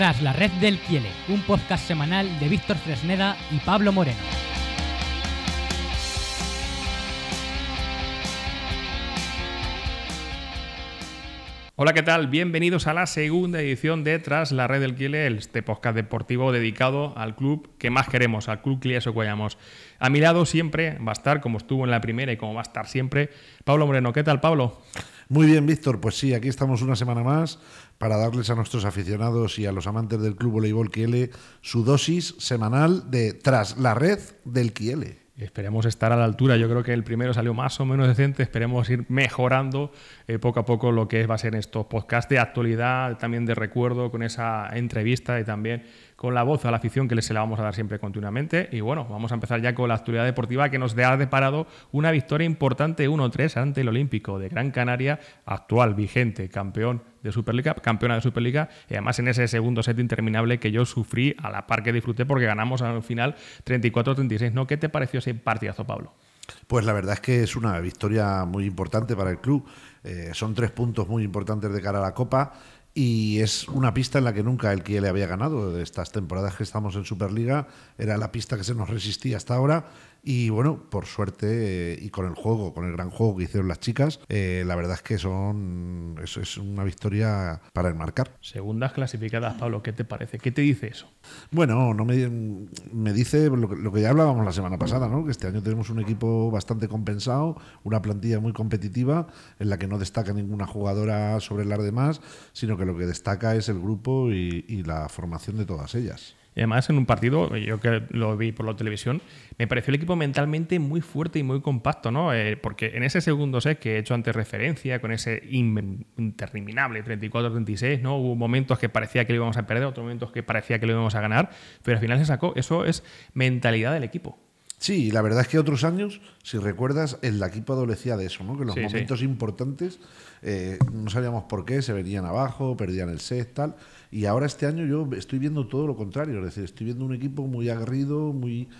Tras la red del Kiele, un podcast semanal de Víctor Fresneda y Pablo Moreno. Hola, ¿qué tal? Bienvenidos a la segunda edición de Tras la Red del Kiele, este podcast deportivo dedicado al club que más queremos, al club Clies Ocuayamos. A mi lado siempre va a estar, como estuvo en la primera y como va a estar siempre, Pablo Moreno. ¿Qué tal, Pablo? Muy bien, Víctor. Pues sí, aquí estamos una semana más para darles a nuestros aficionados y a los amantes del Club Voleibol Kiele su dosis semanal de Tras la Red del Kiele. Esperemos estar a la altura. Yo creo que el primero salió más o menos decente. Esperemos ir mejorando eh, poco a poco lo que va a ser estos podcasts de actualidad, también de recuerdo, con esa entrevista y también con la voz a la afición que se la vamos a dar siempre continuamente. Y bueno, vamos a empezar ya con la actualidad deportiva que nos ha deparado una victoria importante 1-3 ante el Olímpico de Gran Canaria, actual, vigente, campeón de Superliga, campeona de Superliga, y además en ese segundo set interminable que yo sufrí a la par que disfruté porque ganamos al final 34-36. ¿no? ¿Qué te pareció ese partidazo, Pablo? Pues la verdad es que es una victoria muy importante para el club. Eh, son tres puntos muy importantes de cara a la Copa y es una pista en la que nunca el Kiel había ganado. Estas temporadas que estamos en Superliga, era la pista que se nos resistía hasta ahora y bueno, por suerte eh, y con el juego, con el gran juego que hicieron las chicas, eh, la verdad es que son es, es una victoria para enmarcar. Segundas clasificadas, Pablo, ¿qué te parece? ¿Qué te dice eso? Bueno, no me, me dice lo que, lo que, ya hablábamos la semana pasada, ¿no? que este año tenemos un equipo bastante compensado, una plantilla muy competitiva en la que no destaca ninguna jugadora sobre las demás, sino que lo que destaca es el grupo y, y la formación de todas ellas. Y además, en un partido, yo que lo vi por la televisión, me pareció el equipo mentalmente muy fuerte y muy compacto, ¿no? Eh, porque en ese segundo set que he hecho antes referencia, con ese interminable 34-36, ¿no? Hubo momentos que parecía que lo íbamos a perder, otros momentos que parecía que lo íbamos a ganar, pero al final se sacó. Eso es mentalidad del equipo. Sí, la verdad es que otros años, si recuerdas, el equipo adolecía de eso, ¿no? Que los sí, momentos sí. importantes eh, no sabíamos por qué, se venían abajo, perdían el set, tal. Y ahora este año yo estoy viendo todo lo contrario, es decir, estoy viendo un equipo muy aguerrido, muy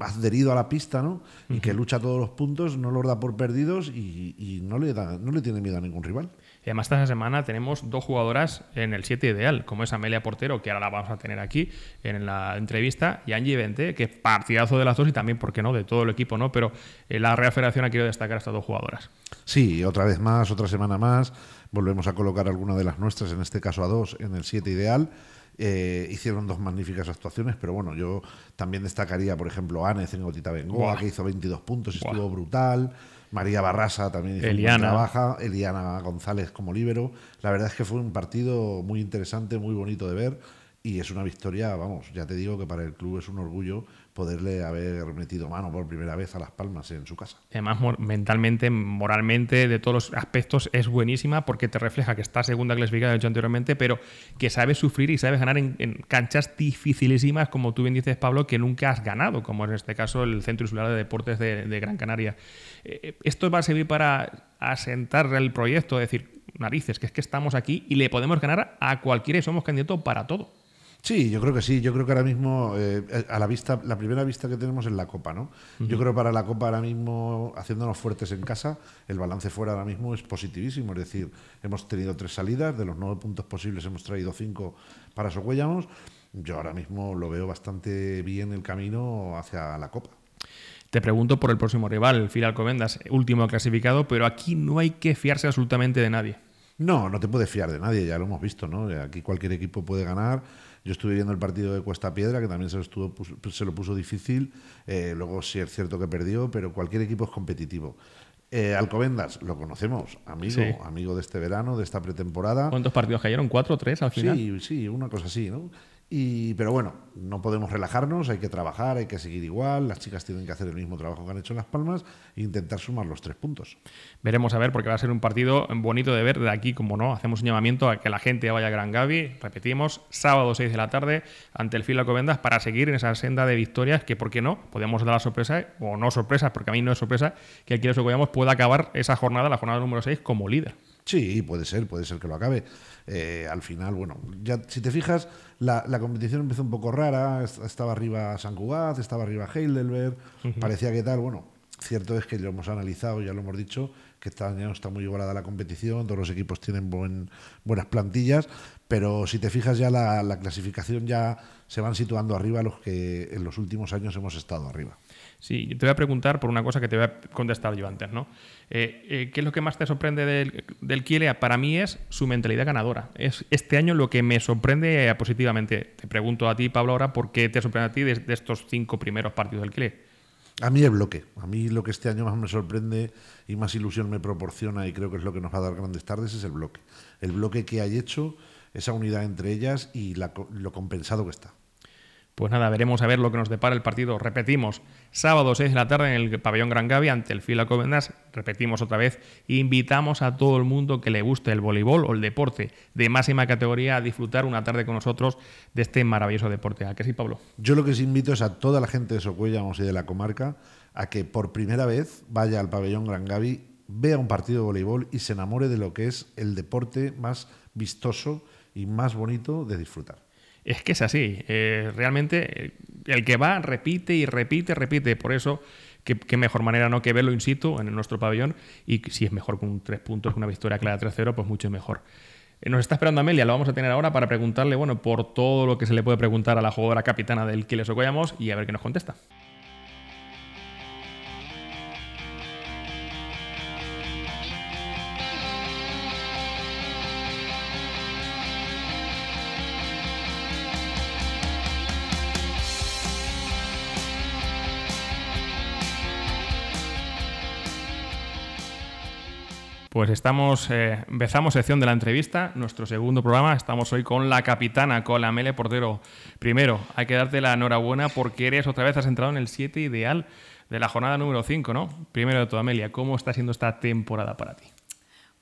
adherido a la pista, ¿no? Y uh -huh. que lucha todos los puntos, no los da por perdidos y, y, no, le da, no le tiene miedo a ningún rival. Y además esta semana tenemos dos jugadoras en el 7 ideal, como es Amelia Portero, que ahora la vamos a tener aquí en la entrevista, y Angie Vente, que partidazo de las dos y también, ¿por qué no?, de todo el equipo, ¿no? Pero eh, la Real Federación ha querido destacar a estas dos jugadoras. Sí, otra vez más, otra semana más, volvemos a colocar alguna de las nuestras, en este caso a dos, en el 7 ideal. Eh, hicieron dos magníficas actuaciones, pero bueno, yo también destacaría, por ejemplo, Ánez en Gotita Bengoa, que hizo 22 puntos y estuvo brutal. María Barrasa también hizo Eliana. una baja, Eliana González como líbero. La verdad es que fue un partido muy interesante, muy bonito de ver y es una victoria, vamos, ya te digo que para el club es un orgullo poderle haber metido mano por primera vez a Las Palmas en su casa. Además, mentalmente, moralmente, de todos los aspectos, es buenísima porque te refleja que está segunda clasificada, he dicho anteriormente, pero que sabes sufrir y sabes ganar en, canchas dificilísimas, como tú bien dices, Pablo, que nunca has ganado, como en este caso el Centro Insular de Deportes de, de Gran Canaria. Eh, esto va a servir para asentar el proyecto, decir, narices, que es que estamos aquí y le podemos ganar a cualquiera y somos candidatos para todo. Sí, yo creo que sí. Yo creo que ahora mismo, eh, a la vista, la primera vista que tenemos es la Copa, ¿no? Uh -huh. Yo creo que para la Copa ahora mismo, haciéndonos fuertes en casa, el balance fuera ahora mismo es positivísimo. Es decir, hemos tenido tres salidas, de los nueve puntos posibles hemos traído cinco para Socuellamos. Yo ahora mismo lo veo bastante bien el camino hacia la Copa. Te pregunto por el próximo rival, el Fil Alcobendas, último clasificado, pero aquí no hay que fiarse absolutamente de nadie. No, no te puedes fiar de nadie, ya lo hemos visto, ¿no? Aquí cualquier equipo puede ganar. Yo estuve viendo el partido de Cuesta Piedra, que también se lo, estuvo, se lo puso difícil. Eh, luego sí es cierto que perdió, pero cualquier equipo es competitivo. Eh, Alcobendas, lo conocemos, amigo, sí. amigo de este verano, de esta pretemporada. ¿Cuántos partidos cayeron? ¿Cuatro o tres al final? Sí, sí, una cosa así, ¿no? Y, pero bueno, no podemos relajarnos, hay que trabajar, hay que seguir igual, las chicas tienen que hacer el mismo trabajo que han hecho en Las Palmas e intentar sumar los tres puntos. Veremos a ver, porque va a ser un partido bonito de ver de aquí, como no, hacemos un llamamiento a que la gente vaya a Gran Gavi, repetimos, sábado 6 de la tarde ante el Fila Covendas para seguir en esa senda de victorias que, ¿por qué no? Podemos dar la sorpresa, o no sorpresa, porque a mí no es sorpresa, que el Quiero Socollamos pueda acabar esa jornada, la jornada número 6, como líder. Sí, puede ser, puede ser que lo acabe. Eh, al final, bueno, ya si te fijas, la, la, competición empezó un poco rara. Estaba arriba San Cugat, estaba arriba Heidelberg, uh -huh. parecía que tal. Bueno, Cierto es que lo hemos analizado, ya lo hemos dicho, que este año está muy igualada la competición, todos los equipos tienen buen, buenas plantillas, pero si te fijas ya la, la, clasificación ya se van situando arriba los que en los últimos años hemos estado arriba. Sí, te voy a preguntar por una cosa que te voy a contestar yo antes, ¿no? Eh, eh, ¿Qué es lo que más te sorprende del, del? Para mí es su mentalidad ganadora. Es este año lo que me sorprende positivamente. Te pregunto a ti, Pablo, ahora, ¿por qué te sorprende a ti de, estos cinco primeros partidos del Kiele? A mí el bloque. A mí lo que este año más me sorprende y más ilusión me proporciona y creo que es lo que nos va a dar grandes tardes es el bloque. El bloque que hay hecho, esa unidad entre ellas y lo compensado que está. Pues nada, veremos a ver lo que nos depara el partido. Repetimos, sábado 6 de la tarde en el pabellón Gran Gavi ante el Fila Covendas. Repetimos otra vez, invitamos a todo el mundo que le guste el voleibol o el deporte de máxima categoría a disfrutar una tarde con nosotros de este maravilloso deporte. ¿A qué sí, Pablo? Yo lo que os invito es a toda la gente de Socuellamos y de la comarca a que por primera vez vaya al pabellón Gran Gavi, vea un partido de voleibol y se enamore de lo que es el deporte más vistoso y más bonito de disfrutar. Es que es así. Eh, realmente el que va repite y repite, repite. Por eso, qué, qué, mejor manera no que verlo in situ en nuestro pabellón. Y si es mejor con tres puntos, una victoria clara 3-0, pues mucho mejor. Eh, nos está esperando Amelia, lo vamos a tener ahora para preguntarle, bueno, por todo lo que se le puede preguntar a la jugadora capitana del Quiles Ocoyamos y a ver qué nos contesta. Pues estamos, eh, empezamos sección de la entrevista, nuestro segundo programa. Estamos hoy con la capitana, con la Mele Portero. Primero, hay que darte la enhorabuena porque eres otra vez, has entrado en el 7 ideal de la jornada número 5, ¿no? Primero de todo, Amelia, ¿cómo está siendo esta temporada para ti?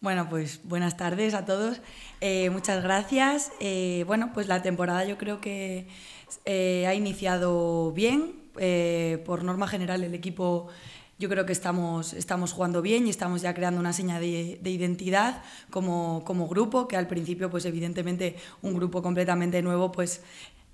Bueno, pues buenas tardes a todos. Eh, muchas gracias. Eh, bueno, pues la temporada yo creo que ha iniciado bien. por norma general, el equipo yo creo que estamos, estamos jugando bien y estamos ya creando una seña de, de identidad como, como, grupo, que al principio, pues evidentemente, un grupo completamente nuevo, pues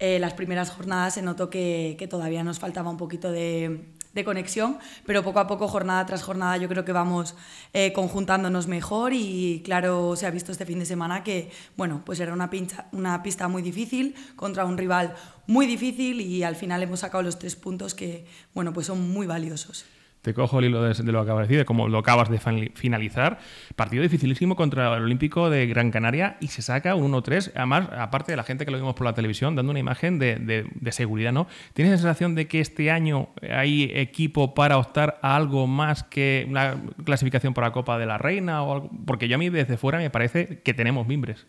eh, las primeras jornadas se notó que, que, todavía nos faltaba un poquito de, de, conexión, pero poco a poco, jornada tras jornada, yo creo que vamos eh, conjuntándonos mejor y claro, se ha visto este fin de semana que, bueno, pues era una, pincha, una pista muy difícil contra un rival muy difícil y al final hemos sacado los tres puntos que, bueno, pues son muy valiosos te cojo el hilo de, lo que acabas de decir, de cómo lo acabas de finalizar. Partido dificilísimo contra el Olímpico de Gran Canaria y se saca un 1-3. Además, aparte de la gente que lo vimos por la televisión, dando una imagen de, seguridad, ¿no? ¿Tienes la sensación de que este año hay equipo para optar a algo más que una clasificación para la Copa de la Reina? O? Porque yo a mí desde fuera me parece que tenemos mimbres.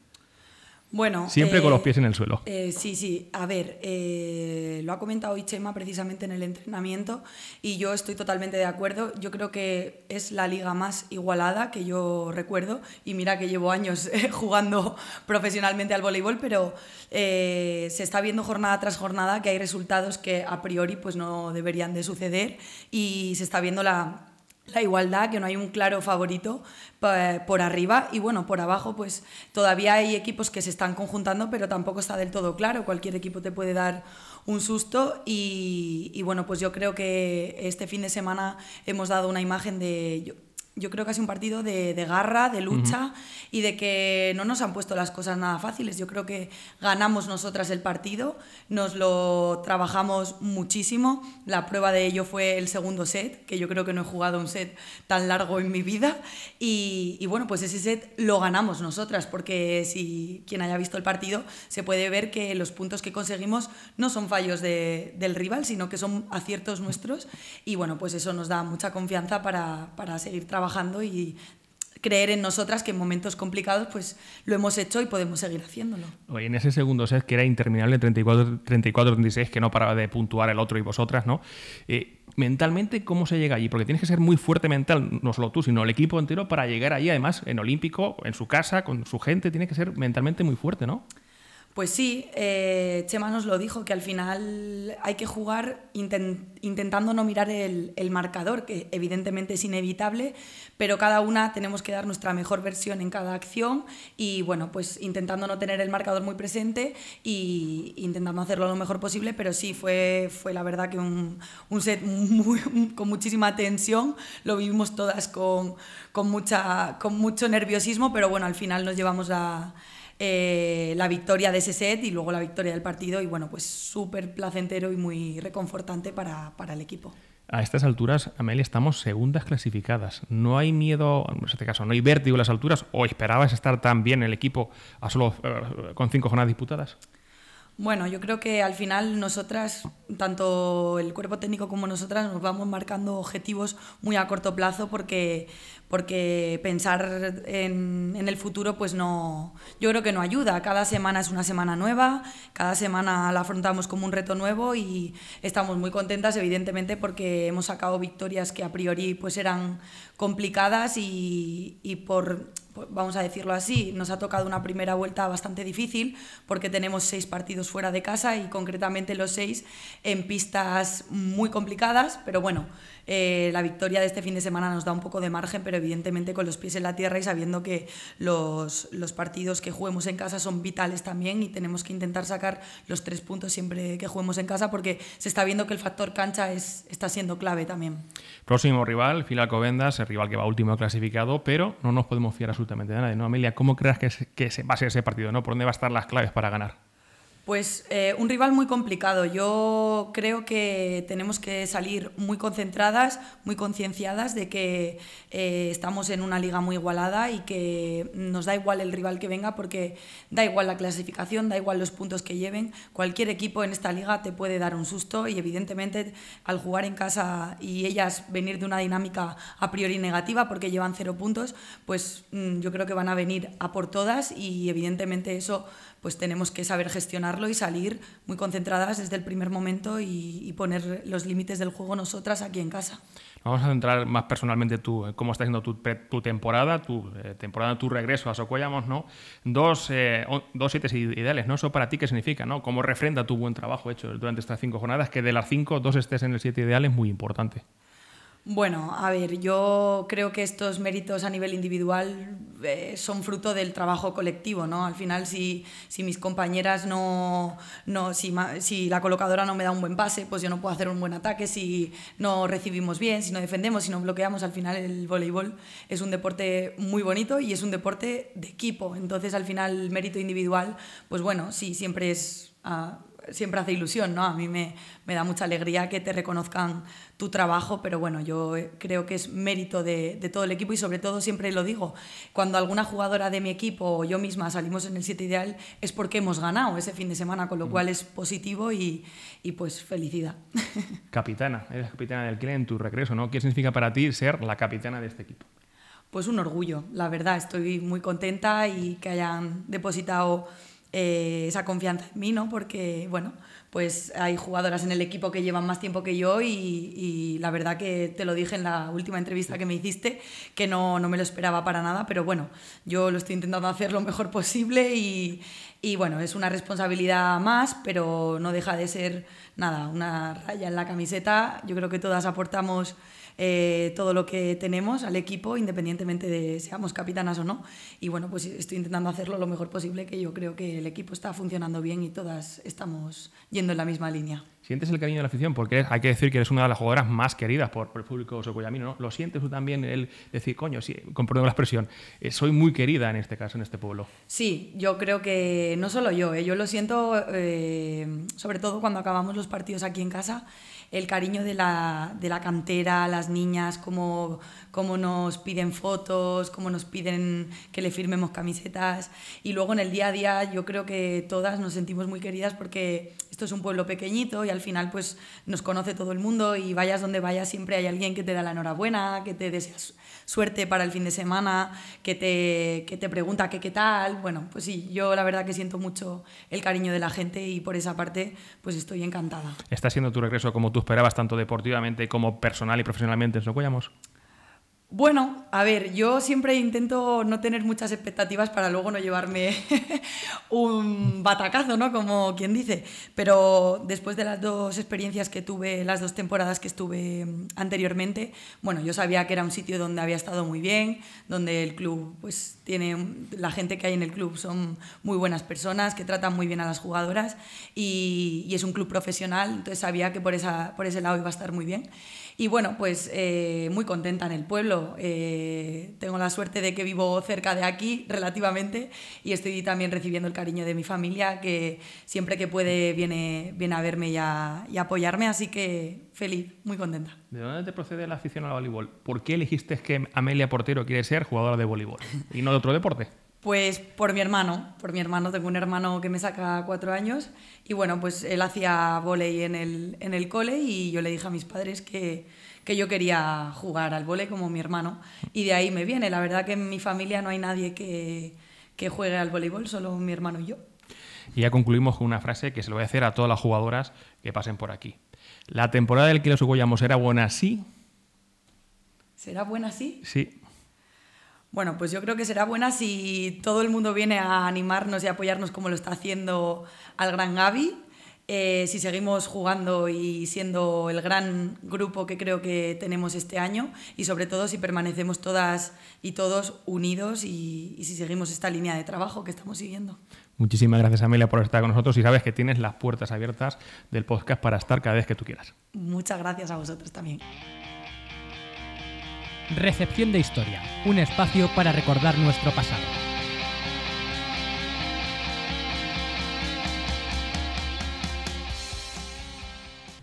Bueno, Siempre eh, con los pies en el suelo. Eh, sí, sí. A ver, eh, lo ha comentado hoy Chema precisamente en el entrenamiento y yo estoy totalmente de acuerdo. Yo creo que es la liga más igualada que yo recuerdo y mira que llevo años jugando profesionalmente al voleibol, pero se está viendo jornada tras jornada que hay resultados que a priori pues no deberían de suceder y se está viendo la la igualdad, que no hay un claro favorito por arriba. Y bueno, por abajo pues todavía hay equipos que se están conjuntando, pero tampoco está del todo claro, cualquier equipo te puede dar un susto. Y, y bueno, pues yo creo que este fin de semana hemos dado una imagen de... Yo, creo que ha sido un partido de, de garra, de lucha uh -huh. y de que no nos han puesto las cosas nada fáciles. Yo creo que ganamos nosotras el partido, nos lo trabajamos muchísimo. La prueba de ello fue el segundo set, que yo creo que no he jugado un set tan largo en mi vida. Y, y bueno, pues ese set lo ganamos nosotras, porque si quien haya visto el partido se puede ver que los puntos que conseguimos no son fallos de, del rival, sino que son aciertos nuestros. Y bueno, pues eso nos da mucha confianza para, para seguir trabajando y creer en nosotras que en momentos complicados pues lo hemos hecho y podemos seguir haciéndolo. Oye, en ese segundo set que era interminable 34-36 que no paraba de puntuar el otro y vosotras, ¿no? Eh, mentalmente, ¿cómo se llega allí? Porque tienes que ser muy fuerte mental, no solo tú, sino el equipo entero para llegar allí, además, en Olímpico, en su casa, con su gente, tiene que ser mentalmente muy fuerte, ¿no? Pues sí, eh, Chema nos lo dijo, que al final hay que jugar intentando no mirar el, marcador, que evidentemente es inevitable, pero cada una tenemos que dar nuestra mejor versión en cada acción y bueno, pues intentando no tener el marcador muy presente y intentando hacerlo lo mejor posible, pero sí, fue, fue la verdad que un, set con muchísima tensión, lo vivimos todas con, con, mucha, con mucho nerviosismo, pero bueno, al final nos llevamos a eh, la victoria de ese set y luego la victoria del partido y bueno, pues súper placentero y muy reconfortante para, para el equipo. A estas alturas, Amelia, estamos segundas clasificadas. ¿No hay miedo, en este caso, no hay vértigo en las alturas? ¿O esperabas estar tan bien el equipo a solo eh, con cinco jornadas disputadas? Bueno, yo creo que al final nosotras, tanto el cuerpo técnico como nosotras, nos vamos marcando objetivos muy a corto plazo porque, porque pensar en, en, el futuro pues no, yo creo que no ayuda. Cada semana es una semana nueva, cada semana la afrontamos como un reto nuevo y estamos muy contentas evidentemente porque hemos sacado victorias que a priori pues eran complicadas y, y por vamos a decirlo así, nos ha tocado una primera vuelta bastante difícil porque tenemos seis partidos fuera de casa y concretamente los seis en pistas muy complicadas, pero bueno, eh, la victoria de este fin de semana nos da un poco de margen, pero evidentemente con los pies en la tierra y sabiendo que los, los partidos que juguemos en casa son vitales también y tenemos que intentar sacar los tres puntos siempre que juguemos en casa porque se está viendo que el factor cancha es, está siendo clave también. Próximo rival, Filacovendas, el rival que va último clasificado, pero no nos podemos fiar absolutamente de nadie, ¿no, Amelia? ¿Cómo crees que, que va a ser ese partido? ¿no? ¿Por dónde va a estar las claves para ganar? Pues eh, un rival muy complicado. Yo creo que tenemos que salir muy concentradas, muy concienciadas de que eh, estamos en una liga muy igualada y que nos da igual el rival que venga porque da igual la clasificación, da igual los puntos que lleven. Cualquier equipo en esta liga te puede dar un susto y evidentemente al jugar en casa y ellas venir de una dinámica a priori negativa porque llevan cero puntos, pues mm, yo creo que van a venir a por todas y evidentemente eso pues tenemos que saber gestionarlo y salir muy concentradas desde el primer momento y, poner los límites del juego nosotras aquí en casa. Vamos a centrar más personalmente tú, cómo está siendo tu, tu temporada, tu eh, temporada, tu regreso a Socollamos, ¿no? Dos, eh, dos siete ideales, ¿no? Eso para ti qué significa, ¿no? ¿Cómo refrenda tu buen trabajo hecho durante estas cinco jornadas? Que de las cinco, dos estés en el siete ideal es muy importante. Bueno, a ver, yo creo que estos méritos a nivel individual eh, son fruto del trabajo colectivo, ¿no? Al final, si, si mis compañeras no, no si, si, la colocadora no me da un buen pase, pues yo no puedo hacer un buen ataque, si no recibimos bien, si no defendemos, si no bloqueamos, al final el voleibol es un deporte muy bonito y es un deporte de equipo. Entonces, al final, el mérito individual, pues bueno, sí, siempre es... Ah, siempre hace ilusión, ¿no? A mí me, me, da mucha alegría que te reconozcan tu trabajo, pero bueno, yo creo que es mérito de, de, todo el equipo y sobre todo siempre lo digo, cuando alguna jugadora de mi equipo o yo misma salimos en el 7 ideal es porque hemos ganado ese fin de semana, con lo mm. cual es positivo y, y pues felicidad. Capitana, eres capitana del CLE en tu regreso, ¿no? ¿Qué significa para ti ser la capitana de este equipo? Pues un orgullo, la verdad, estoy muy contenta y que hayan depositado eh, esa confianza en mí, ¿no? Porque, bueno, pues hay jugadoras en el equipo que llevan más tiempo que yo y, la verdad que te lo dije en la última entrevista que me hiciste, que no, no, me lo esperaba para nada, pero bueno, yo lo estoy intentando hacer lo mejor posible y, y bueno, es una responsabilidad más, pero no deja de ser nada, una raya en la camiseta. Yo creo que todas aportamos eh, todo lo que tenemos al equipo, independientemente de seamos capitanas o no. Y bueno, pues estoy intentando hacerlo lo mejor posible, que yo creo que el equipo está funcionando bien y todas estamos yendo en la misma línea. ¿Sientes el cariño de la afición? Porque hay que decir que eres una de las jugadoras más queridas por, el público socoyamino, ¿no? ¿Lo sientes tú también el decir, coño, sí, comprendo la expresión, eh, soy muy querida en este caso, en este pueblo? Sí, yo creo que no solo yo, eh, yo lo siento sobre todo cuando acabamos los partidos aquí en casa, el cariño de la, de la cantera, las niñas, cómo, cómo, nos piden fotos, cómo nos piden que le firmemos camisetas. Y luego en el día a día yo creo que todas nos sentimos muy queridas porque esto es un pueblo pequeñito y al final pues nos conoce todo el mundo y vayas donde vayas siempre hay alguien que te da la enhorabuena, que te desea suerte para el fin de semana, que te, que te pregunta qué tal. Bueno, pues sí, yo la verdad que siento mucho el cariño de la gente y por esa parte pues estoy encantada. ¿Está siendo tu regreso como tú esperabas, tanto deportivamente como personal y profesionalmente en Socollamos? Bueno, a ver, yo siempre intento no tener muchas expectativas para luego no llevarme un batacazo, ¿no? Como quien dice. Pero después de las dos experiencias que tuve, las dos temporadas que estuve mm, anteriormente, bueno, yo sabía que era un sitio donde había estado muy bien, donde el club, pues tiene, la gente que hay en el club son muy buenas personas, que tratan muy bien a las jugadoras y, es un club profesional, entonces sabía que por ese lado iba a estar muy bien. Y bueno, pues eh, muy contenta en el pueblo. Eh, tengo la suerte de que vivo cerca de aquí relativamente y estoy también recibiendo el cariño de mi familia que siempre que puede viene, viene a verme y y apoyarme, así que feliz, muy contenta. ¿De dónde te procede la afición al voleibol? ¿Por qué elegiste que Amelia Portero quiere ser jugadora de voleibol y no de otro deporte? Pues por mi hermano, por mi hermano, tengo un hermano que me saca cuatro años y bueno, pues él hacía volei en el, en el cole y yo le dije a mis padres que, que yo quería jugar al volei como mi hermano y de ahí me viene. La verdad que en mi familia no hay nadie que, que juegue al voleibol, solo mi hermano y yo. Y ya concluimos con una frase que se lo voy a hacer a todas las jugadoras que pasen por aquí. ¿La temporada del Kilo Sugoyamos era buena sí? ¿Será buena sí? Sí. Bueno, pues yo creo que será buena si todo el mundo viene a animarnos y apoyarnos como lo está haciendo al Gran Gaby. Eh, si seguimos jugando y siendo el gran grupo que creo que tenemos este año y sobre todo si permanecemos todas y todos unidos y, y si seguimos esta línea de trabajo que estamos siguiendo. Muchísimas gracias Amelia por estar con nosotros y sabes que tienes las puertas abiertas del podcast para estar cada vez que tú quieras. Muchas gracias a vosotros también. Recepción de Historia, un espacio para recordar nuestro pasado.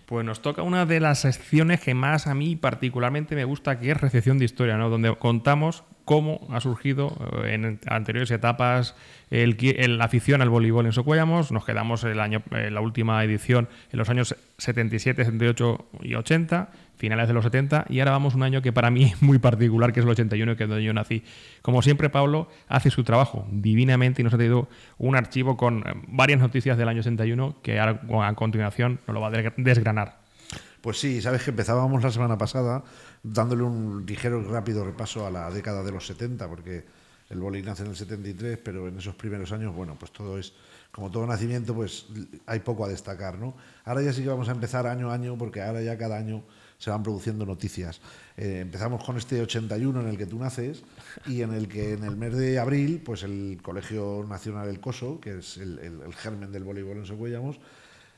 Pues nos toca una de las secciones que más a mí particularmente me gusta, que es Recepción de Historia, ¿no? donde contamos cómo ha surgido eh, en anteriores etapas la afición al voleibol en Socuellamos. Nos quedamos en la última edición en los años 77, 78 y 80, finales de los 70, y ahora vamos un año que para mí es muy particular, que es el 81, que es donde yo nací. Como siempre, Pablo hace su trabajo divinamente y nos ha traído un archivo con eh, varias noticias del año 81 que ahora a continuación nos lo va a desgra- desgranar. Pues sí, sabes que empezábamos la semana pasada dándole un ligero y rápido repaso a la década de los 70, porque el boli nace en el 73, pero en esos primeros años, bueno, pues todo es, como todo nacimiento, pues hay poco a destacar, ¿no? Ahora ya sí que vamos a empezar año a año, porque ahora ya cada año se van produciendo noticias. Eh, empezamos con este 81 en el que tú naces y en el que en el mes de abril, pues el Colegio Nacional del Coso, que es el, el- el germen del voleibol en Socuellamos,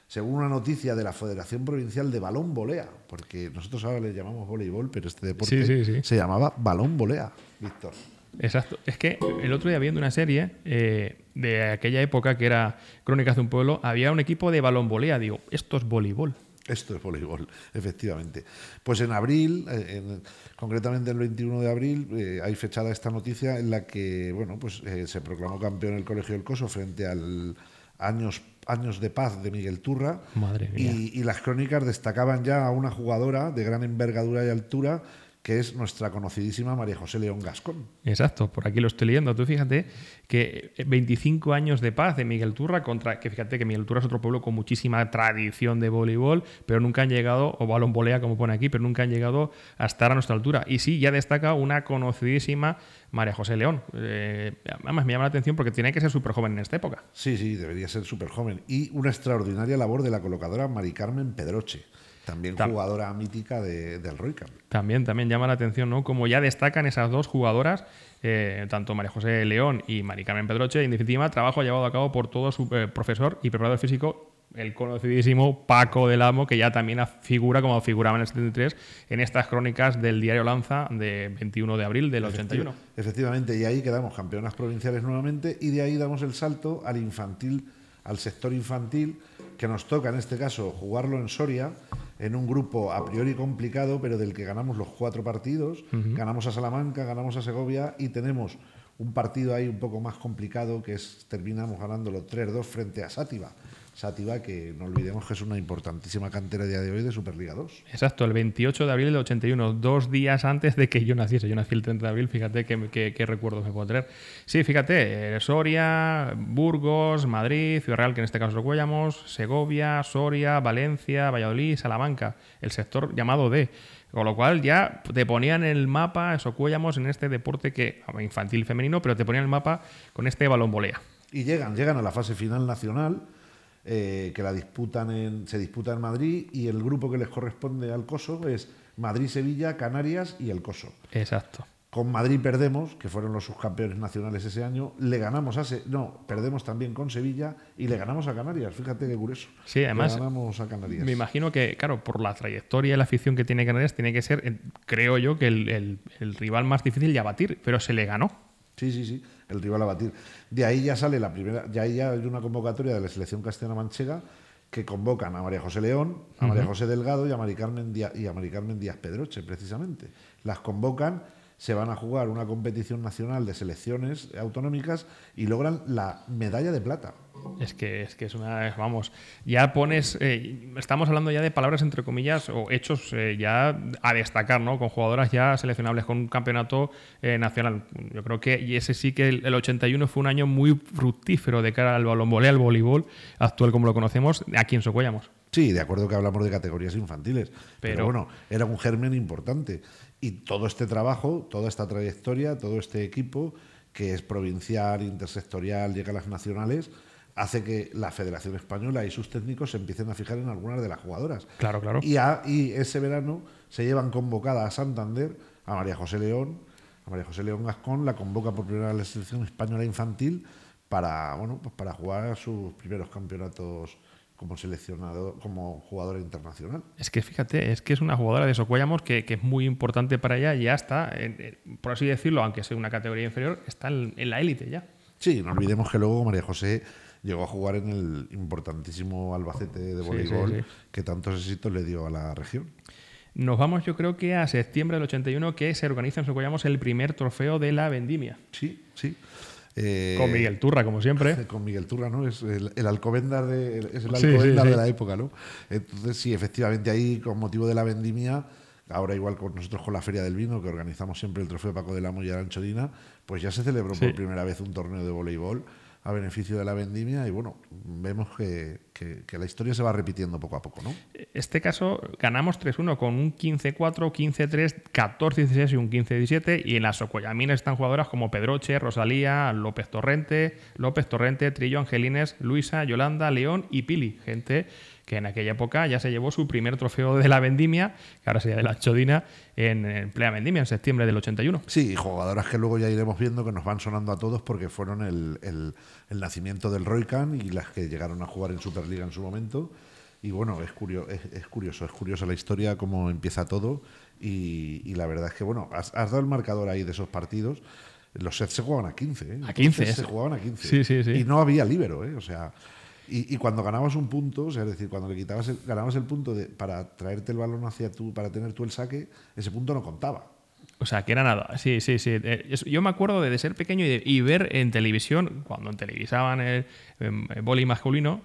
según una noticia de la Federación Provincial de Balón Volea, porque nosotros ahora le llamamos voleibol, pero este deporte Sí, sí, sí. se llamaba balón volea, Víctor. Exacto. Es que el otro día viendo una serie eh, de aquella época que era Crónicas de un pueblo, había un equipo de balón volea. Digo, esto es voleibol. Esto es voleibol, efectivamente. Pues en abril, eh, en- concretamente el 21 de abril, eh, hay fechada esta noticia en la que bueno, pues, eh, se proclamó campeón el Colegio del Coso frente al Años, años de Paz de Miguel Turra. Madre mía. Y, y las crónicas destacaban ya a una jugadora de gran envergadura y altura, que es nuestra conocidísima María José León Gascón. Exacto, por aquí lo estoy leyendo. Tú fíjate que 25 años de paz de Miguel Turra contra, que fíjate que Miguel Turra es otro pueblo con muchísima tradición de voleibol, pero nunca han llegado, o balón volea como pone aquí, pero nunca han llegado a estar a nuestra altura. Y sí, ya destaca una conocidísima María José León. Eh, además, me llama la atención porque tiene que ser súper joven en esta época. Sí, sí, debería ser súper joven. Y una extraordinaria labor de la colocadora Mari Carmen Pedroche, también Tam- jugadora mítica de- del Roycar. También, también llama la atención, ¿no? Como ya destacan esas dos jugadoras, eh, tanto María José León y Mari Carmen Pedroche, en definitiva, trabajo llevado a cabo por todo su eh, profesor y preparador físico, el conocidísimo Paco del Amo, que ya también figura como figuraba en el 73 en estas crónicas del diario Lanza de 21 de abril del 81. Efectivamente, y ahí quedamos campeonas provinciales nuevamente y de ahí damos el salto al infantil, al sector infantil, que nos toca en este caso jugarlo en Soria, en un grupo a priori complicado, pero del que ganamos los cuatro partidos, ganamos a Salamanca, ganamos a Segovia y tenemos un partido ahí un poco más complicado que es terminamos ganándolo 3-2 frente a Sátiva. Sátiva, que no olvidemos que es una importantísima cantera a día de hoy de Superliga 2. Exacto, el 28 de abril del 81, dos días antes de que yo naciese. Yo nací el 30 de abril, fíjate qué, qué- qué recuerdos me puedo traer. Sí, fíjate, eh, Soria, Burgos, Madrid, Ciudad Real, que en este caso lo cuellamos, Segovia, Soria, Valencia, Valladolid, Salamanca, el sector llamado D. Con lo cual ya te ponían el mapa, eso cuellamos en este deporte que infantil femenino, pero te ponían el mapa con este balón volea. Y llegan, llegan a la fase final nacional, eh, que la disputan en, se disputa en Madrid, y el grupo que les corresponde al COSO es Madrid, Sevilla, Canarias y el COSO. Exacto. Con Madrid perdemos, que fueron los subcampeones nacionales ese año, le ganamos a no, perdemos también con Sevilla y le ganamos a Canarias. Fíjate qué curioso. Sí, además. Le ganamos a Canarias. Me imagino que, claro, por la trayectoria y la afición que tiene Canarias, tiene que ser, eh, creo yo, que el, rival más difícil de abatir, pero se le ganó. Sí, sí, sí, el rival a batir. De ahí ya sale la primera, ya ahí ya hay una convocatoria de la selección castellana-manchega que convocan a María José León, a María José Delgado y a Mari Carmen Díaz, y a Mari Carmen Díaz Pedroche, precisamente. Las convocan se van a jugar una competición nacional de selecciones autonómicas y logran la medalla de plata. Es que es que es una vamos, ya pones eh, estamos hablando ya de palabras entre comillas o hechos eh, ya a destacar, ¿no? Con jugadoras ya seleccionables con un campeonato eh, nacional. Yo creo que y ese sí que el, 81 fue un año muy fructífero de cara al balonvolé, al voleibol actual como lo conocemos, aquí en Socuellamos. Sí, de acuerdo que hablamos de categorías infantiles, pero bueno, era un germen importante. Y todo este trabajo, toda esta trayectoria, todo este equipo, que es provincial, intersectorial, llega a las nacionales, hace que la Federación Española y sus técnicos se empiecen a fijar en algunas de las jugadoras. Claro, claro. Y, y ese verano se llevan convocada a Santander a María José León, a María José León Gascón, la convoca por primera vez la selección española infantil para, bueno, pues para jugar sus primeros campeonatos como seleccionado, como jugadora internacional. Es que fíjate, es que es una jugadora de Socuellamos que, que es muy importante para ella y ya está, por así decirlo, aunque sea una categoría inferior, está en, la élite ya. Sí, no olvidemos que luego María José llegó a jugar en el importantísimo Albacete de voleibol que tantos éxitos le dio a la región. Nos vamos, yo creo que a septiembre del 81, que se organiza en Socuellamos el primer trofeo de la vendimia. Sí, sí. Eh, con Miguel Turra, como siempre. Con Miguel Turra, ¿no? Es el, el de, es el de la época, ¿no? Entonces, sí, efectivamente, ahí, con motivo de la vendimia, ahora igual con nosotros con la Feria del Vino, que organizamos siempre el Trofeo Paco de la y Aranchodina, pues ya se celebró por primera vez un torneo de voleibol a beneficio de la vendimia y bueno, vemos que, la historia se va repitiendo poco a poco, ¿no? Este caso ganamos 3-1 con un 15-4, 15-3, 14-16 y un 15-17 y en las Socoyaminas están jugadoras como Pedroche, Rosalía, López Torrente, López Torrente, Trillo, Angelines, Luisa, Yolanda, León y Pili, gente que en aquella época ya se llevó su primer trofeo de la vendimia, que ahora sería de la chodina, en, plena vendimia, en septiembre del 81. Sí, jugadoras que luego ya iremos viendo que nos van sonando a todos porque fueron el, nacimiento del Roycan y las que llegaron a jugar en Superliga en su momento. Y bueno, es, curioso, es, curioso, es curiosa la historia, cómo empieza todo. Y, la verdad es que, bueno, has, dado el marcador ahí de esos partidos. Los sets se jugaban a 15, ¿eh? A 15. Se jugaban a 15. Sí, sí, sí. Y no había libero, ¿eh? O sea, y, cuando ganabas un punto, es decir, cuando le quitabas el, ganabas el punto de, para traerte el balón hacia tú, para tener tú el saque, ese punto no contaba. O sea, que era nada. Sí, sí, sí. Eh, yo me acuerdo de, ser pequeño y, ver en televisión, cuando televisaban el, el, masculino,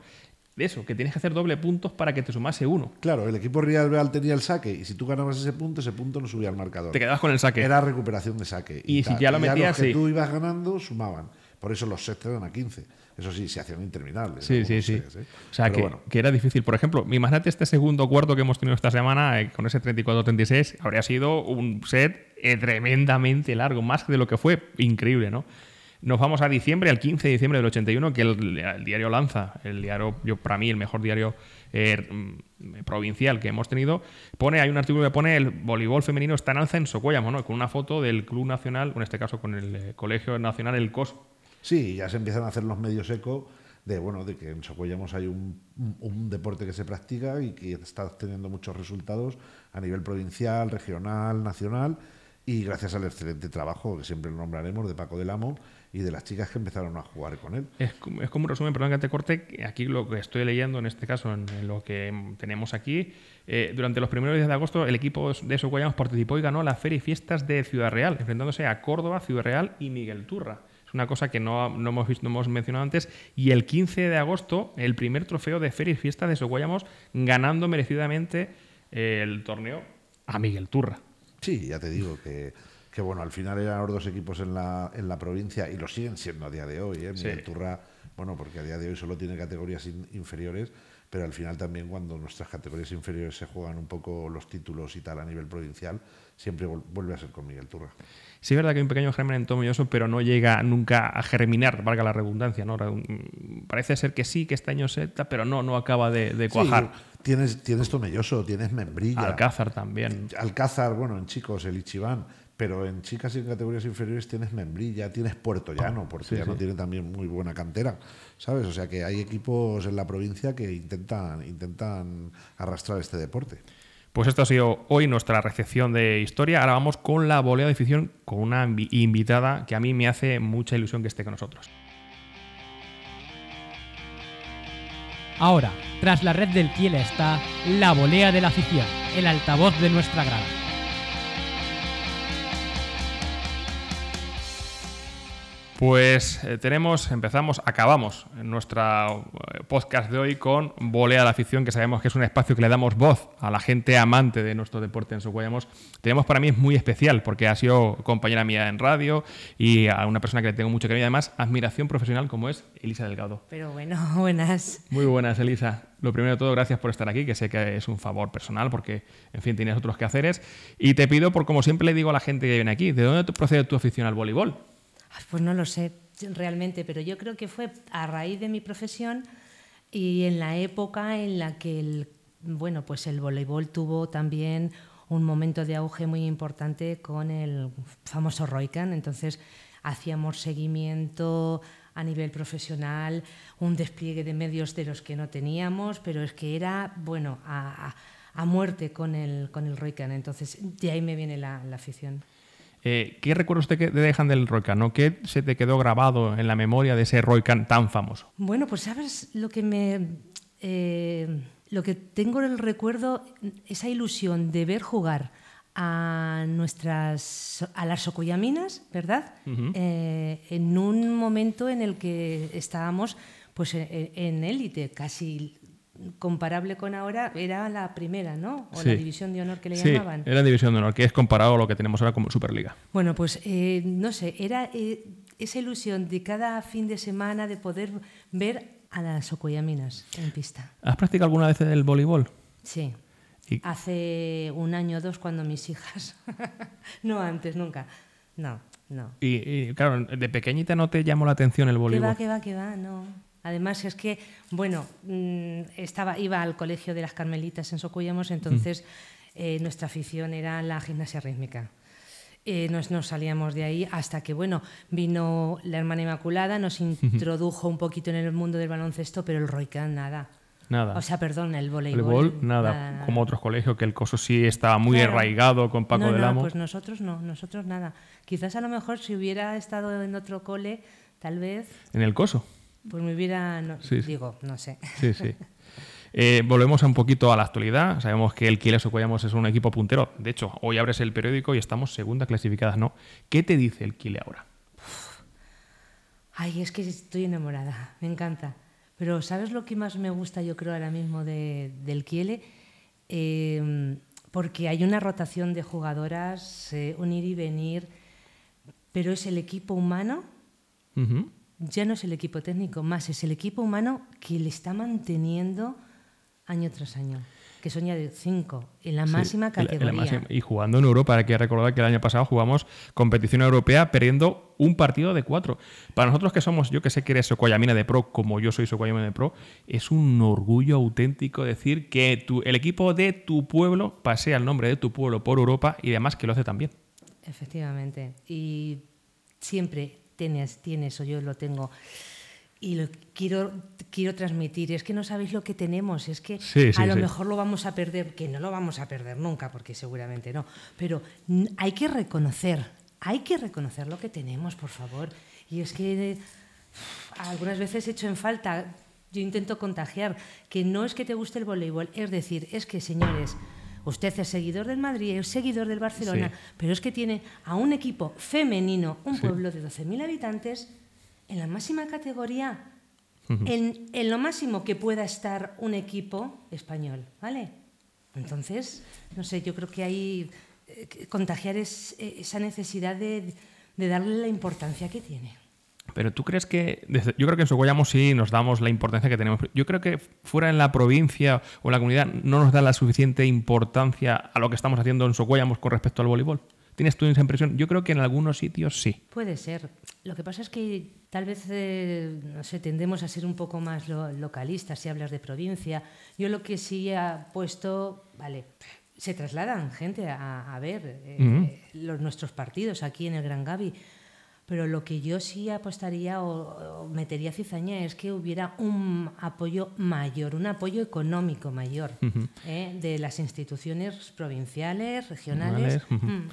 de eso, que tienes que hacer doble puntos para que te sumase uno. Claro, el equipo Real tenía el saque y si tú ganabas ese punto, ese punto no subía al marcador. Te quedabas con el saque. Era recuperación de saque. Y, si ya lo metías, los que tú ibas ganando, sumaban. Por eso los sets eran a 15. Eso sí, se hacían interminables. Sí, sí, sí. ¿eh? O sea, que, que, era difícil. Por ejemplo, imagínate este segundo cuarto que hemos tenido esta semana eh, con ese 34-36, habría sido un set eh, tremendamente largo, más de lo que fue. Increíble, ¿no? Nos vamos a diciembre, al 15 de diciembre del 81, que el, diario Lanza, el diario, yo para mí, el mejor diario mm, provincial que hemos tenido, pone, hay un artículo que pone el voleibol femenino está en alza en Socuellamos, ¿no? con una foto del Club Nacional, en este caso con el Colegio Nacional El COS, Sí, ya se empiezan a hacer los medios ecos de bueno de que en Socuellamos hay un, deporte que se practica y que está teniendo muchos resultados a nivel provincial, regional, nacional y gracias al excelente trabajo que siempre lo nombraremos de Paco del Amo y de las chicas que empezaron a jugar con él. Es, como un resumen, perdón que te corte, aquí lo que estoy leyendo en este caso, en, lo que tenemos aquí, eh, durante los primeros días de agosto el equipo de Socuellamos participó y ganó la Feria y Fiestas de Ciudad Real, enfrentándose a Córdoba, Ciudad Real y Miguel Turra. Es una cosa que no, hemos, visto, no hemos mencionado antes. Y el 15 de agosto, el primer trofeo de Feria y Fiesta de Soguayamos, ganando merecidamente el torneo a Miguel Turra. Sí, ya te digo que, que bueno, al final eran los dos equipos en la, en la provincia y lo siguen siendo a día de hoy. ¿eh? Miguel Turra, bueno, porque a día de hoy solo tiene categorías inferiores, pero al final también cuando nuestras categorías inferiores se juegan un poco los títulos y tal a nivel provincial, siempre vuelve a ser con Miguel Turra. Sí, es verdad que hay un pequeño germen en Tomelloso, pero no llega nunca a germinar, valga la redundancia. ¿no? Parece ser que sí, que este año se pero no, no acaba de, cuajar. tienes, tienes Tomelloso, tienes Membrilla. Alcázar también. Alcázar, bueno, en chicos, el Ichibán. Pero en chicas y en categorías inferiores tienes Membrilla, tienes Puerto Llano. Puerto Llano tiene también muy buena cantera, ¿sabes? O sea que hay equipos en la provincia que intentan, intentan arrastrar este deporte. Pues esto ha sido hoy nuestra recepción de historia. Ahora vamos con la volea de afición con una invitada que a mí me hace mucha ilusión que esté con nosotros. Ahora, tras la red del Kiel está la volea de la afición, el altavoz de nuestra grada. Pues eh, tenemos, empezamos, acabamos nuestro eh, podcast de hoy con Volea la Afición, que sabemos que es un espacio que le damos voz a la gente amante de nuestro deporte en Socuellamos. Tenemos para mí es muy especial porque ha sido compañera mía en radio y a una persona que le tengo mucho cariño y además admiración profesional como es Elisa Delgado. Pero bueno, buenas. Muy buenas, Elisa. Lo primero de todo, gracias por estar aquí, que sé que es un favor personal porque, en fin, tienes otros quehaceres. Y te pido, por como siempre le digo a la gente que viene aquí, ¿de dónde procede tu afición al voleibol? Pues no lo sé realmente, pero yo creo que fue a raíz de mi profesión y en la época en la que el, bueno, pues el voleibol tuvo también un momento de auge muy importante con el famoso Roican. Entonces hacíamos seguimiento a nivel profesional, un despliegue de medios de los que no teníamos, pero es que era, bueno, a, muerte con el, con el Roican. Entonces de ahí me viene la afición. Eh, ¿Qué recuerdos te, dejan del Roycan? ¿Qué se te quedó grabado en la memoria de ese Roycan tan famoso? Bueno, pues sabes lo que me... Eh, lo que tengo en el recuerdo, esa ilusión de ver jugar a nuestras a las socuyaminas, ¿verdad? Eh, en un momento en el que estábamos pues en élite, casi comparable con ahora, era la primera, ¿no? O la división de honor que le sí, llamaban. Era división de honor, que es comparado a lo que tenemos ahora como Superliga. Bueno, pues eh, no sé, era eh, esa ilusión de cada fin de semana de poder ver a las Ocoyaminas en pista. ¿Has practicado alguna vez el voleibol? Sí. Hace un año o dos cuando mis hijas. no antes, nunca. No, no. Y, y, claro, de pequeñita no te llamó la atención el voleibol. Que va, que va, que va, no. Además es que, bueno, mm, estaba, iba al colegio de las Carmelitas en Socuyamos, entonces eh, nuestra afición era la gimnasia rítmica. Eh, nos, salíamos de ahí hasta que, bueno, vino la hermana Inmaculada, nos introdujo un poquito en el mundo del baloncesto, pero el Roican nada. Nada. O sea, perdón, el voleibol. voleibol, nada. Como otros colegios, que el coso sí estaba muy arraigado con Paco del Amo. pues nosotros no, nosotros nada. Quizás a lo mejor si hubiera estado en otro cole, tal vez. ¿En el coso? Pues me hubiera, no, digo, no sé. Sí, sí. Eh, volvemos un poquito a la actualidad. Sabemos que el Quiles Ocoyamos es un equipo puntero. De hecho, hoy abres el periódico y estamos segunda clasificadas, ¿no? ¿Qué te dice el Quile ahora? Ay, es que estoy enamorada, me encanta. Pero ¿sabes lo que más me gusta yo creo ahora mismo de, del Kiele? Eh, porque hay una rotación de jugadoras, eh, un ir y venir, pero es el equipo humano ya no es el equipo técnico, más es el equipo humano que le está manteniendo año tras año. Que son ya de cinco, en la máxima categoría. y jugando en Europa, hay que recordar que el año pasado jugamos competición europea perdiendo un partido de cuatro. Para nosotros que somos, yo que sé que eres Socoyamina de Pro, como yo soy Socoyamina de Pro, es un orgullo auténtico decir que el equipo de tu pueblo pasea el nombre de tu pueblo por Europa y además que lo hace también. Efectivamente. Y siempre tienes, tienes o yo lo tengo. Y lo quiero, quiero transmitir, es que no sabéis lo que tenemos, es que a lo mejor lo vamos a perder, que no lo vamos a perder nunca, porque seguramente no, pero hay que reconocer, hay que reconocer lo que tenemos, por favor. Y es que algunas veces he hecho en falta, yo intento contagiar, que no es que te guste el voleibol, es decir, es que señores, Usted es seguidor del Madrid, es seguidor del Barcelona, pero es que tiene a un equipo femenino, un pueblo de 12.000 habitantes, en la máxima categoría, en, lo máximo que pueda estar un equipo español, ¿vale? Entonces, no sé, yo creo que hay eh, contagiar es, eh, esa necesidad de, darle la importancia que tiene. Pero tú crees que, yo creo que en Socollamos sí nos damos la importancia que tenemos. Yo creo que fuera en la provincia o en la comunidad no nos da la suficiente importancia a lo que estamos haciendo en Socollamos con respecto al voleibol. ¿Tienes tú esa impresión? Yo creo que en algunos sitios sí. Puede ser. Lo que pasa es que tal vez eh, no sé, tendemos a ser un poco más localistas si hablas de provincia. Yo lo que sí he puesto, vale, se trasladan gente a, ver eh, los, nuestros partidos aquí en el Gran Gavi. Pero lo que yo sí apostaría o, metería cizaña es que hubiera un apoyo mayor, un apoyo económico mayor eh, de las instituciones provinciales, regionales. Mm.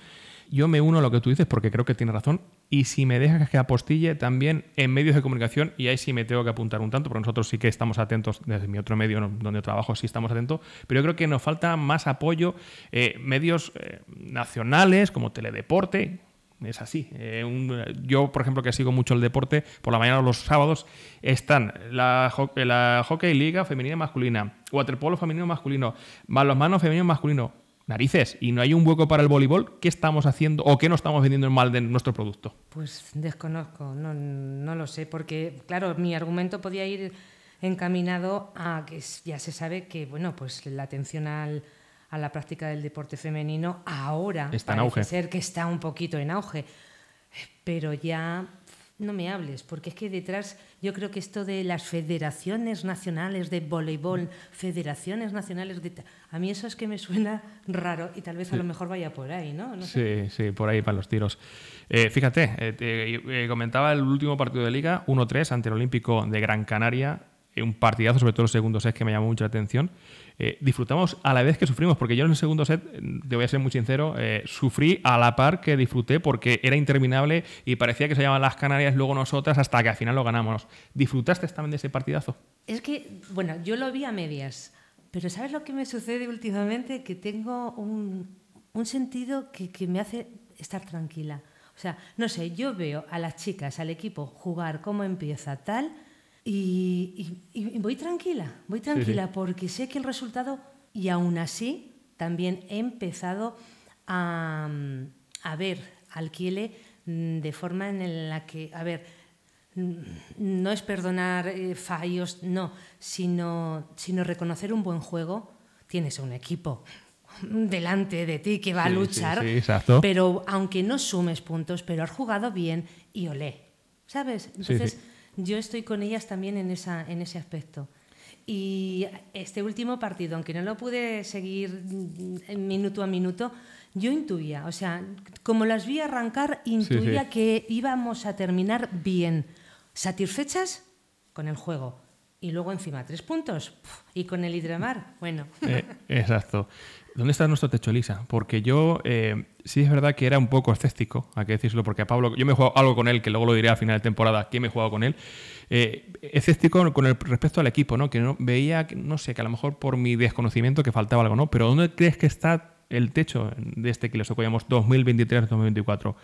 Yo me uno a lo que tú dices porque creo que tiene razón. Y si me dejas que apostille también en medios de comunicación, y ahí sí me tengo que apuntar un tanto, porque nosotros sí que estamos atentos, desde mi otro medio donde trabajo sí estamos atentos, pero yo creo que nos falta más apoyo, eh, medios eh, nacionales como Teledeporte, es así. Eh, yo, por ejemplo, que sigo mucho el deporte, por la mañana o los sábados están la, la Hockey Liga femenina masculina, waterpolo femenino masculino, balonmano femenino masculino, narices y no hay un hueco para el voleibol, ¿qué estamos haciendo o qué no estamos vendiendo mal de nuestro producto? Pues desconozco, no, no lo sé, porque claro, mi argumento podía ir encaminado a que ya se sabe que bueno, pues la atención al, a la práctica del deporte femenino ahora está en auge. ser que está un poquito en auge, pero ya no me hables, porque es que detrás yo creo que esto de las federaciones nacionales de voleibol, federaciones nacionales de... A mí eso es que me suena raro y tal vez a lo mejor vaya por ahí, ¿no? sí, sí, por ahí van los tiros. Eh, fíjate, eh, te, eh, comentaba el último partido de liga, 1-3 ante el Olímpico de Gran Canaria, un partidazo, sobre todo los segundos set que me llamó mucha atención. Eh, disfrutamos a la vez que sufrimos, porque yo en el segundo set, te voy a ser muy sincero, eh, sufrí a la par que disfruté porque era interminable y parecía que se llamaban las Canarias, luego nosotras, hasta que al final lo ganamos. ¿Disfrutaste también de ese partidazo? Es que, bueno, yo lo vi a medias, pero ¿sabes lo que me sucede últimamente? Que tengo un, un sentido que, que me hace estar tranquila. O sea, no sé, yo veo a las chicas, al equipo, jugar cómo empieza tal y, voy tranquila, voy tranquila porque sé que el resultado, y aún así, también he empezado a, a ver al Kiele mm, de forma en la que, a ver, mm, no es perdonar eh, fallos, no, sino, sino reconocer un buen juego. Tienes un equipo delante de ti que va a luchar, pero aunque no sumes puntos, pero has jugado bien y olé, ¿sabes? Entonces yo estoy con ellas también en, esa, en ese aspecto. Y este último partido, aunque no lo pude seguir minuto a minuto, yo intuía, o sea, como las vi arrancar, intuía que íbamos a terminar bien, satisfechas con el juego. Y luego encima tres puntos. Y con el Hidromar, bueno. Eh, exacto. ¿Dónde está nuestro techo, Elisa? Porque yo eh, sí es verdad que era un poco escéptico, hay que decirlo, porque a Pablo, yo me he jugado algo con él, que luego lo diré a final de temporada, que me he jugado con él. Eh, escéptico con el respecto al equipo, ¿no? Que no, veía, no sé, que a lo mejor por mi desconocimiento que faltaba algo, ¿no? Pero ¿dónde crees que está el techo de este que le socojamos 2023-2024?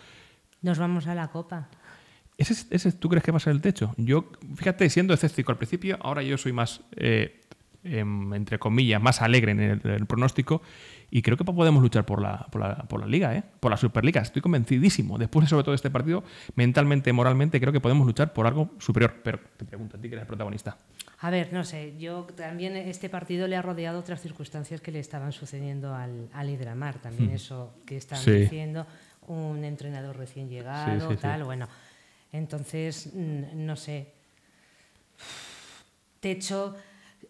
Nos vamos a la Copa. ¿Ese, ¿Ese, tú crees que va a ser el techo? Yo, fíjate, siendo escéptico al principio, ahora yo soy más eh, Em, entre comillas, más alegre en el, pronóstico. Y creo que podemos luchar por la, por la, por la liga, ¿eh? por la Superliga. Estoy convencidísimo. Después de sobre todo este partido, mentalmente, moralmente, creo que podemos luchar por algo superior. Pero te pregunto a ti que eres el protagonista. A ver, no sé, yo también este partido le ha rodeado otras circunstancias que le estaban sucediendo al, al Hidramar. También hmm. eso que están diciendo, un entrenador recién llegado, tal, bueno. Entonces, no sé. Techo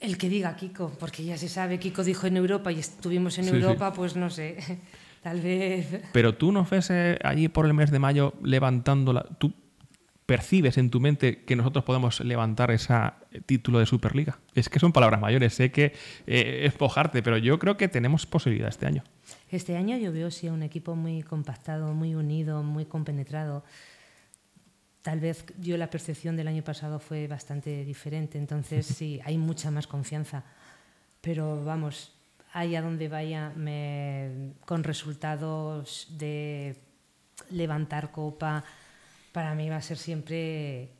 el que diga Kiko, porque ya se sabe, Kiko dijo en Europa y estuvimos en Europa, pues no sé, tal vez... Pero tú no ves eh, allí por el mes de mayo levantando la... ¿Tú percibes en tu mente que nosotros podemos levantar ese título de Superliga? Es que son palabras mayores, sé que eh, es pojarte, pero yo creo que tenemos posibilidad este año. Este año yo veo sí un equipo muy compactado, muy unido, muy compenetrado tal vez yo la percepción del año pasado fue bastante diferente, entonces sí, hay mucha más confianza. Pero vamos, allá donde vaya, me, con resultados de levantar copa, para mí va a ser siempre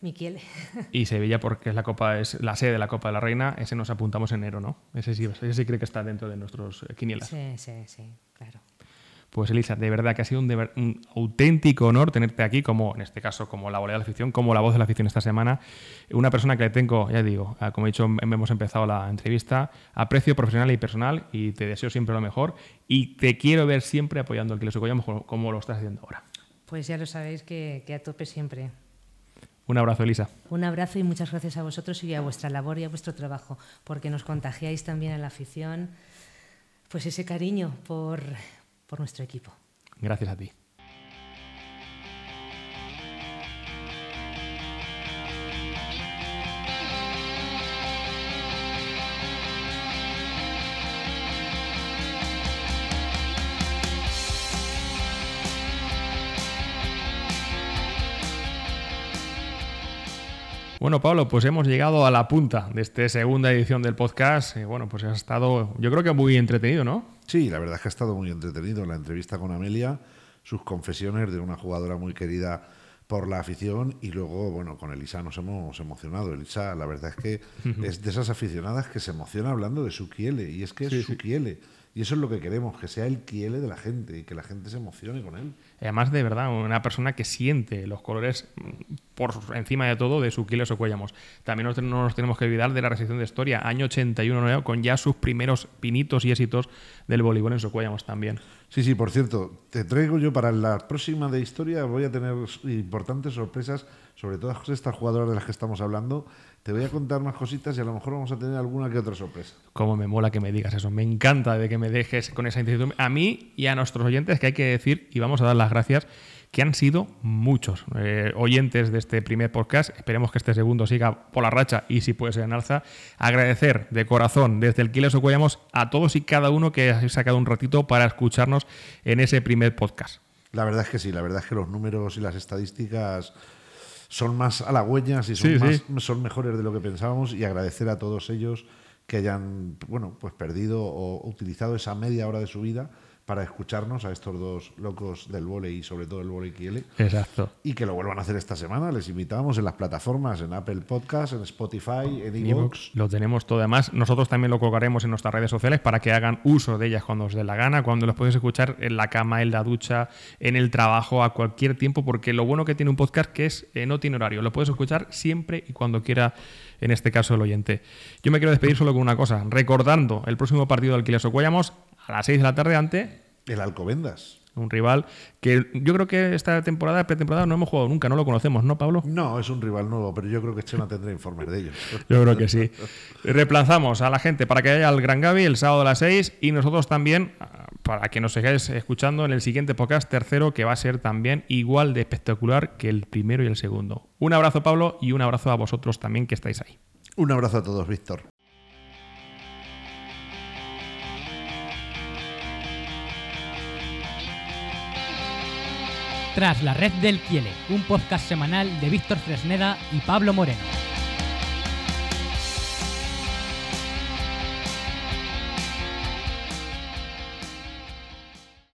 Miquel. Y Sevilla, porque es la copa, es la sede de la Copa de la Reina, ese nos apuntamos en enero, ¿no? Ese sí, ese sí cree que está dentro de nuestros eh, quinielas. Sí, sí, sí, claro. Pues Elisa, de verdad que ha sido un, auténtico honor tenerte aquí, como en este caso, como la volea de la afición, como la voz de la afición esta semana. Una persona que le tengo, ya digo, como he dicho, hemos empezado la entrevista, aprecio profesional y personal y te deseo siempre lo mejor y te quiero ver siempre apoyando el que lo como, como lo estás haciendo ahora. Pues ya lo sabéis que, que a tope siempre. Un abrazo, Elisa. Un abrazo y muchas gracias a vosotros y a vuestra labor y a vuestro trabajo, porque nos contagiáis también a la afición pues ese cariño por, por nuestro equipo. Gracias a ti. Bueno, Pablo, pues hemos llegado a la punta de esta segunda edición del podcast. Y bueno, pues ha estado, yo creo que muy entretenido, ¿no? Sí, la verdad es que ha estado muy entretenido la entrevista con Amelia, sus confesiones de una jugadora muy querida por la afición y luego, bueno, con Elisa nos hemos emocionado. Elisa, la verdad es que es de esas aficionadas que se emociona hablando de su Kiele y es que es su Kiele. Y eso es lo que queremos, que sea el Kiele de la gente y que la gente se emocione con él. Además, de verdad, una persona que siente los colores mm, por encima de todo de su Kiele o Cuellamos. También no nos tenemos que olvidar de la recepción de historia, año 81, con ya sus primeros pinitos y éxitos del voleibol en Socuellamos también. Sí, sí, por cierto, te traigo yo para la próxima de historia, voy a tener importantes sorpresas sobre todas estas jugadoras de las que estamos hablando. Te voy a contar más cositas y a lo mejor vamos a tener alguna que otra sorpresa. Cómo me mola que me digas eso. Me encanta de que me dejes con esa incertidumbre. A mí y a nuestros oyentes, que hay que decir, y vamos a dar las gracias, que han sido muchos eh, oyentes de este primer podcast. Esperemos que este segundo siga por la racha y si puede ser en alza. Agradecer de corazón desde el Quiles Ocuellamos a todos y cada uno que ha sacado un ratito para escucharnos en ese primer podcast. La verdad es que sí, la verdad es que los números y las estadísticas son más halagüeñas y son, son mejores de lo que pensábamos y agradecer a todos ellos que hayan bueno, pues perdido o utilizado esa media hora de su vida para escucharnos a estos dos locos del vole y sobre todo el vole Kiele. Exacto. Y que lo vuelvan a hacer esta semana. Les invitamos en las plataformas, en Apple Podcast, en Spotify, en Evox. Lo tenemos todo. Además, nosotros también lo colgaremos en nuestras redes sociales para que hagan uso de ellas cuando os dé la gana, cuando los podéis escuchar en la cama, en la ducha, en el trabajo, a cualquier tiempo, porque lo bueno que tiene un podcast que es eh, no tiene horario. Lo puedes escuchar siempre y cuando quiera, en este caso el oyente. Yo me quiero despedir solo con una cosa, recordando el próximo partido del Quiles Ocuellamos a las 6 de la tarde ante... El Alcobendas. Un rival que yo creo que esta temporada, pretemporada, no hemos jugado nunca, no lo conocemos, ¿no, Pablo? No, es un rival nuevo, pero yo creo que Chema tendrá informes de ellos. yo creo que sí. Reemplazamos a la gente para que haya el Gran Gaby el sábado a las 6 y nosotros también para que nos sigáis escuchando en el siguiente podcast tercero que va a ser también igual de espectacular que el primero y el segundo. Un abrazo Pablo y un abrazo a vosotros también que estáis ahí. Un abrazo a todos, Víctor. Tras la red del Kiele, un podcast semanal de Víctor Fresneda y Pablo Moreno.